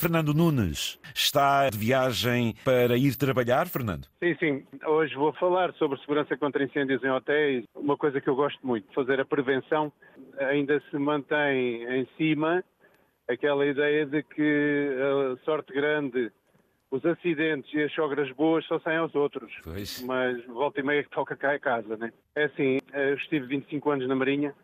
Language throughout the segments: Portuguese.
Fernando Nunes. Está de viagem para ir trabalhar, Fernando? Sim, sim. Hoje vou falar sobre segurança contra incêndios em hotéis. Uma coisa que eu gosto muito, fazer a prevenção. Ainda se mantém em cima aquela ideia de que a sorte grande os acidentes e as sogras boas só saem aos outros. Pois. Mas volta e meia que toca cá a casa, né? É assim, eu estive 25 anos na Marinha,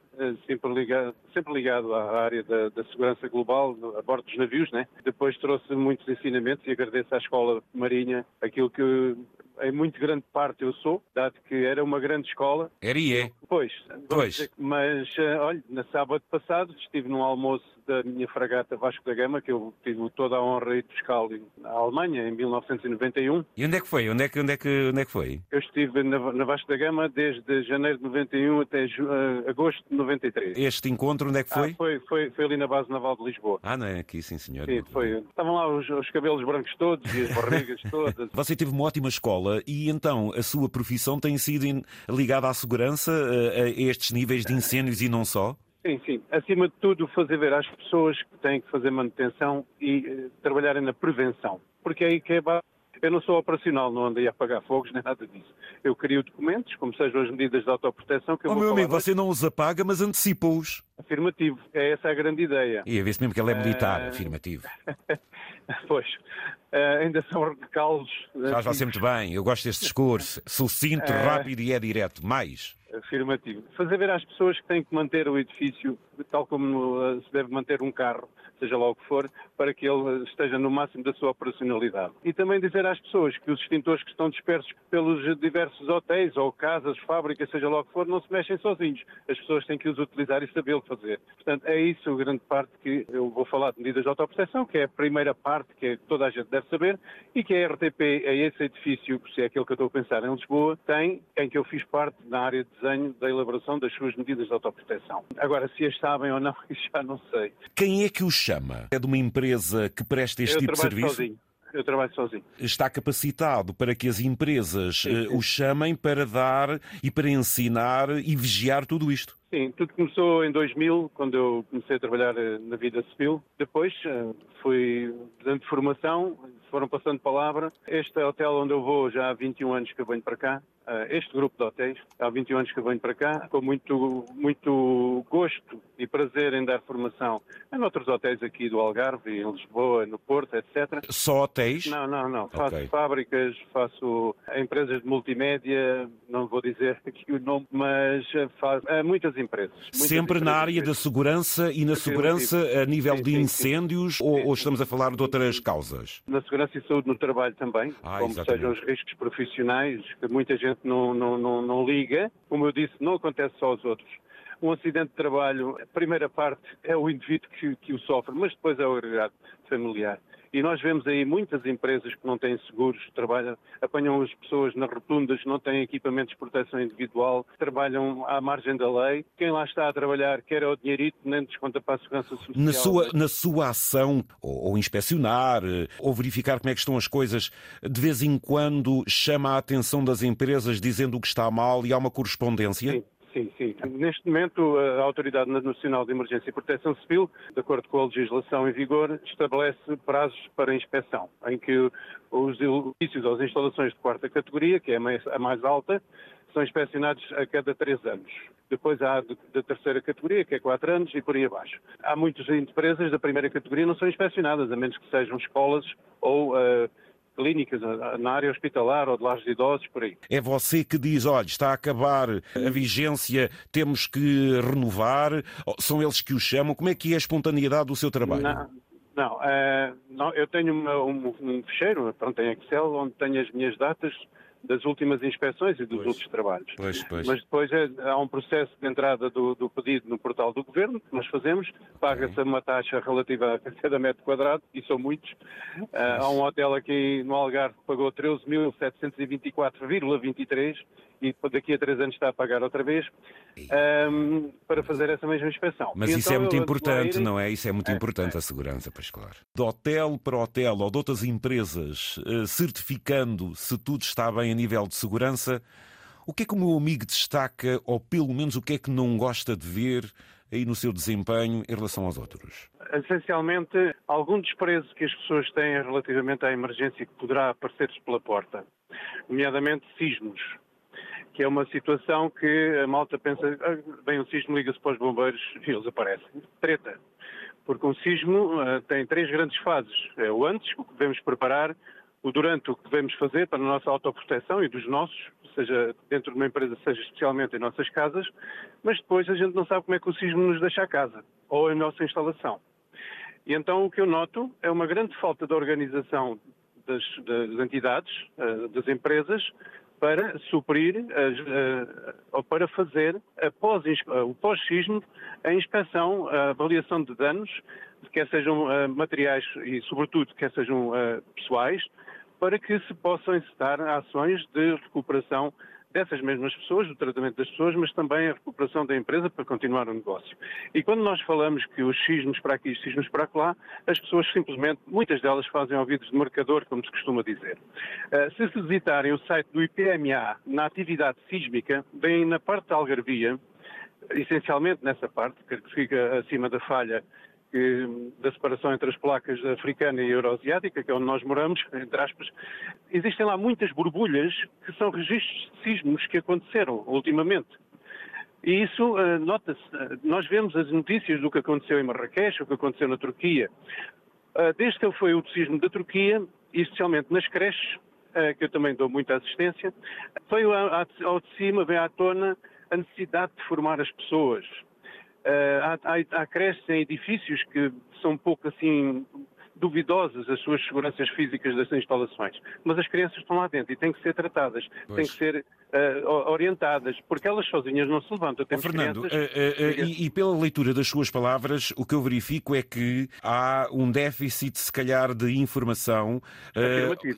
sempre ligado, sempre ligado à área da, da, segurança global a bordo dos navios, né? Depois trouxe muitos ensinamentos e agradeço à Escola Marinha aquilo que em muito grande parte eu sou, dado que era uma grande escola. Era e é. Pois, pois. mas eh, olha, na sábado passado estive num almoço da minha fragata Vasco da Gama, que eu tive toda a honra de buscá-lo na Alemanha, em 1991. E onde é que foi? Onde é que, onde é que, onde é que foi? Eu estive na, na Vasco da Gama desde janeiro de 91 até uh, agosto de 93. Este encontro onde é que foi? Ah, foi, foi? Foi ali na base naval de Lisboa. Ah, não é aqui, sim senhor. Sim, foi. Estavam lá os, os cabelos brancos todos e as barrigas todas. Você teve uma ótima escola e então a sua profissão tem sido ligada à segurança, a, a estes níveis de incêndios e não só? Sim, sim. Acima de tudo, fazer ver às pessoas que têm que fazer manutenção e uh, trabalharem na prevenção. Porque é aí que é eu não sou operacional, não andei a apagar fogos nem nada disso. Eu crio documentos, como sejam as medidas de autoproteção que eu oh, vou meu amigo, você não os apaga, mas antecipa-os. Afirmativo, é essa a grande ideia. E a ver se mesmo que ele é militar, uh... afirmativo. pois, uh, ainda são recaldos. Faz você muito bem, eu gosto deste discurso. Sucinto, uh... rápido e é direto. Mais. Afirmativo. Fazer ver às pessoas que têm que manter o edifício tal como se deve manter um carro seja lá o que for, para que ele esteja no máximo da sua operacionalidade. E também dizer às pessoas que os extintores que estão dispersos pelos diversos hotéis ou casas, fábricas, seja lá o que for, não se mexem sozinhos. As pessoas têm que os utilizar e sabê-lo fazer. Portanto, é isso a grande parte que eu vou falar de medidas de autoproteção, que é a primeira parte que toda a gente deve saber e que a RTP, é esse edifício, se é aquele que eu estou a pensar em Lisboa, tem, em que eu fiz parte na área de desenho da elaboração das suas medidas de autoproteção. Agora, se as sabem ou não, já não sei. Quem é que os chama? É de uma empresa que presta este eu tipo de serviço? Sozinho. Eu trabalho sozinho. Está capacitado para que as empresas sim, sim. o chamem para dar e para ensinar e vigiar tudo isto? Sim, tudo começou em 2000, quando eu comecei a trabalhar eh, na vida civil. Depois eh, fui dando formação, foram passando palavra. Este hotel onde eu vou já há 21 anos que eu venho para cá. Eh, este grupo de hotéis, há 21 anos que venho para cá, com muito, muito gosto e prazer em dar formação em outros hotéis aqui do Algarve, em Lisboa, no Porto, etc. Só hotéis? Não, não, não. Okay. Faço fábricas, faço empresas de multimédia, não vou dizer aqui o nome, mas faço muitas empresas. Sempre empresas na área da segurança e na segurança a nível sim, de incêndios sim, sim. Ou, ou, estamos a falar de outras causas? Na segurança e saúde no trabalho também, ah, como exatamente. sejam os riscos profissionais, que muita gente não, não, não, não liga. Como eu disse, não acontece só aos outros. Um acidente de trabalho, a primeira parte é o indivíduo que, que o sofre, mas depois é o agregado familiar. E nós vemos aí muitas empresas que não têm seguros, trabalham, apanham as pessoas nas rotundas, não têm equipamentos de proteção individual, trabalham à margem da lei. Quem lá está a trabalhar quer é o dinheirito, nem desconta para a segurança social. Na sua, na sua ação, ou, ou inspecionar, eh, ou verificar como é que estão as coisas, de vez em quando chama a atenção das empresas dizendo o que está mal e há uma correspondência? Sim. Sim, sim. Neste momento, a Autoridade Nacional de Emergência e Proteção Civil, de acordo com a legislação em vigor, estabelece prazos para inspeção, em que os edifícios ou as instalações de quarta categoria, que é a mais alta, são inspecionados a cada três anos. Depois há da terceira categoria, que é quatro anos, e por aí abaixo. Há muitas empresas da primeira categoria não são inspecionadas, a menos que sejam escolas ou uh, clínicas, na área hospitalar ou de lares de idosos, por aí. É você que diz, olha, está a acabar a vigência, temos que renovar, são eles que o chamam, como é que é a espontaneidade do seu trabalho? Não, não, é, não eu tenho uma, um, um fecheiro, pronto, em Excel, onde tenho as minhas datas das últimas inspeções e dos pois, outros trabalhos. Pois, pois. Mas depois é, há um processo de entrada do, do, pedido no portal do Governo, que nós fazemos, paga-se uma taxa relativa a cada metro quadrado, e são muitos. Uh, há um hotel aqui no Algarve que pagou 13.724,23 e daqui a três anos está a pagar outra vez um, para fazer essa mesma inspeção. Mas e isso então é muito importante, não é? Isso é muito é, importante, é. a segurança, pois claro. De hotel para hotel ou de outras empresas, uh, certificando se tudo está bem nível de segurança, o que é que o meu amigo destaca, ou pelo menos o que é que não gosta de ver aí no seu desempenho em relação aos outros? Essencialmente, algum desprezo que as pessoas têm relativamente à emergência que poderá aparecer-lhes pela porta, nomeadamente sismos, que é uma situação que a malta pensa, ah, bem, um sismo liga-se para os bombeiros e eles aparecem. Treta. Porque um sismo uh, tem três grandes fases. É o antes, o que devemos preparar, durante, o que devemos fazer para a nossa autoproteção e dos nossos, seja dentro de uma empresa, seja especialmente em nossas casas, mas depois a gente não sabe como é que o sismo nos deixa a casa ou a nossa instalação. E então o que eu noto é uma grande falta de organização das, das entidades, uh, das empresas, para suprir uh, ou para fazer após o pós-sismo a inspeção, a avaliação de danos, quer sejam materiais e, sobretudo, quer sejam pessoais, para que se possam incitar ações de recuperação dessas mesmas pessoas, do tratamento das pessoas, mas também a recuperação da empresa para continuar o negócio. E quando nós falamos que os sismos para aqui e os sismos para lá, as pessoas simplesmente, muitas delas fazem ouvidos de marcador, como se costuma dizer. Uh, se se visitarem o site do IPMA na atividade sísmica, bem na parte da Algarvia, essencialmente nessa parte, que fica acima da falha que, da separação entre as placas africana e euroasiática, que é onde nós moramos, entre aspas, existem lá muitas borbulhas que são registros de sismos que aconteceram ultimamente. E isso uh, nota-se. nós vemos as notícias do que aconteceu em Marrakech, o que aconteceu na Turquia. Uh, desde que foi o sismo da Turquia, especialmente nas creches, uh, que eu também dou muita assistência, veio ao de cima, veio à tona a necessidade de formar as pessoas, há, há, há creches em edifícios que são um pouco assim duvidosas as suas seguranças físicas das instalações, mas as crianças estão lá dentro e têm que ser tratadas, pois. têm que ser uh, orientadas, porque elas sozinhas não se levantam. Temos oh, Fernando, crianças... uh, uh, e, e, pela leitura das suas palavras, o que eu verifico é que há um déficit, se calhar, de informação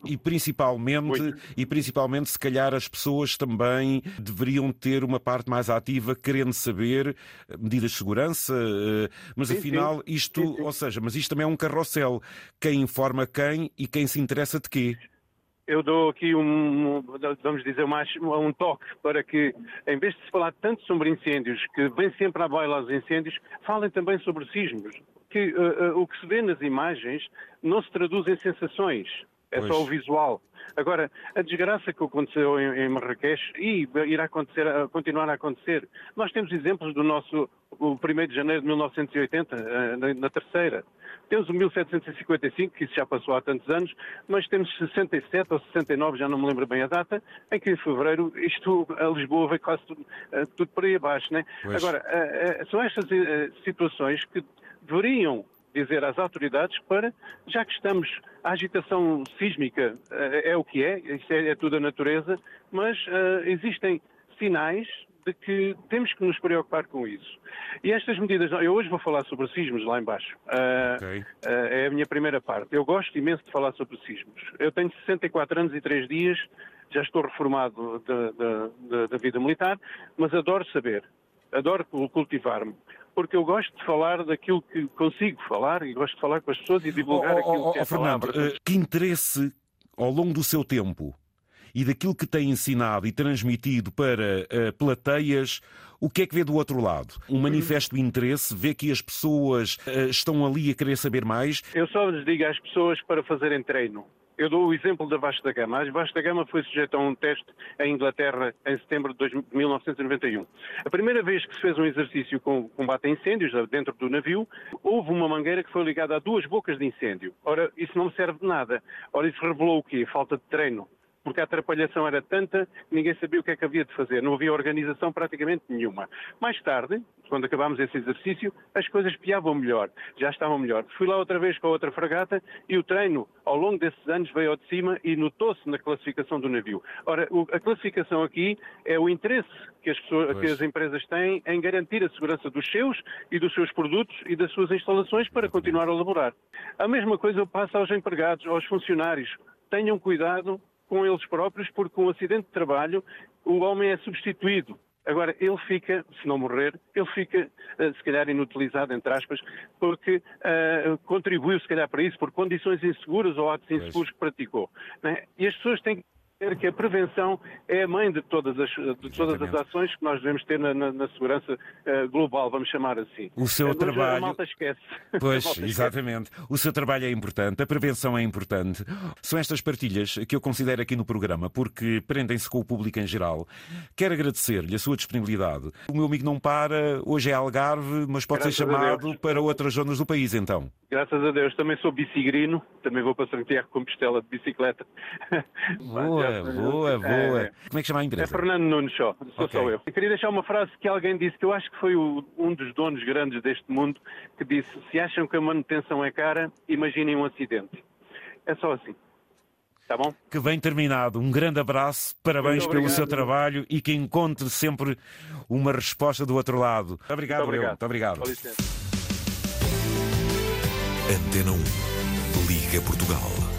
e principalmente, e principalmente, se calhar, as pessoas também deveriam ter uma parte mais ativa, querendo saber medidas de segurança, mas sim, afinal sim. isto, sim, ou seja, mas isto também é um carrossel. Quem informa quem e quem se interessa de quê? eu dou aqui um, vamos dizer, mais, um toque para que, em vez de se falar tanto sobre incêndios, que vem sempre à baila os incêndios, falem também sobre sismos. Que uh, uh, o que se vê nas imagens não se traduz em sensações, é pois. só o visual. Agora, a desgraça que aconteceu em, em Marrakech e irá acontecer, continuar a acontecer, nós temos exemplos do nosso o 1 de janeiro de 1980, eh, na, na terceira. Temos o 1755, que isso já passou há tantos anos, mas temos 67 ou 69, já não me lembro bem a data, em que em fevereiro isto, a Lisboa veio quase tudo, eh, tudo por aí abaixo. Né? Agora, eh, são estas situações que deveriam dizer às autoridades para, já que estamos, a agitação sísmica é o que é, isso é, é tudo a natureza, mas existem sinais de que temos que nos preocupar com isso. E estas medidas, eu hoje vou falar sobre sismos lá embaixo. Uh, okay. uh, é a minha primeira parte. Eu gosto imenso de falar sobre sismos. Eu tenho 64 anos e 3 dias, já estou reformado da vida militar, mas adoro saber, adoro cultivar-me porque eu gosto de falar daquilo que consigo falar e gosto de falar com as pessoas e divulgar oh, oh, aquilo oh, que é Fernando, palavra. que interesse ao longo do seu tempo e daquilo que tem ensinado e transmitido para uh, plateias, o que é que vê do outro lado? Um manifesto de interesse? Vê que as pessoas uh, estão ali a querer saber mais? Eu só lhes digo às pessoas para fazerem treino. Eu dou o exemplo da Vasta Gama. A Vasta Gama foi sujeita a um teste em Inglaterra em setembro de 1991. A primeira vez que se fez um exercício com combate a incêndios dentro do navio, houve uma mangueira que foi ligada a duas bocas de incêndio. Ora, isso não serve de nada. Ora, isso revelou o quê? Falta de treino porque a atrapalhação era tanta que ninguém sabia o que é que havia de fazer, não havia organização praticamente nenhuma. Mais tarde, quando acabámos esse exercício, as coisas piavam melhor, já estavam melhor. Fui lá outra vez com a outra fragata e o treino, ao longo desses anos, veio ao de cima e notou-se na classificação do navio. Ora, a classificação aqui é o interesse que as, pessoas, que as empresas têm em garantir a segurança dos seus e dos seus produtos e das suas instalações para continuar a laborar. A mesma coisa eu passo aos empregados, aos funcionários. Tenham cuidado com eles próprios, porque com um acidente de trabalho o homem é substituído. Agora, ele fica, se não morrer, ele fica, eh, se calhar, inutilizado, entre aspas, porque uh, contribuiu, se calhar, para isso, por condições inseguras ou atos inseguros que praticou. Né? E as pessoas têm que a prevenção é a mãe de todas as, de todas as ações que nós devemos ter na, na, na segurança uh, global, vamos chamar assim. O seu Mas trabalho. A malta esquece. Pois, malta exatamente. Esquece. O seu trabalho é importante, a prevenção é importante. São estas partilhas que eu considero aqui no programa, porque prendem-se com o público em geral. Quero agradecer-lhe a sua disponibilidade. O meu amigo não para, hoje é Algarve, mas pode Graças ser chamado para outras zonas do país, então. Graças a Deus. Também sou bicigrino, também vou para Santiago com Compostela de bicicleta. Boa, boa, boa. É, Como é que chama a empresa? É Fernando Nunes só, sou okay. só eu. Eu queria deixar uma frase que alguém disse, que eu acho que foi o, um dos donos grandes deste mundo, que disse, se acham que a manutenção é cara, imaginem um acidente. É só assim. Tá bom? Que bem terminado. Um grande abraço, parabéns pelo seu trabalho e que encontre sempre uma resposta do outro lado. Obrigado, Muito obrigado. Muito obrigado. Com licença. Antena 1. Liga Portugal.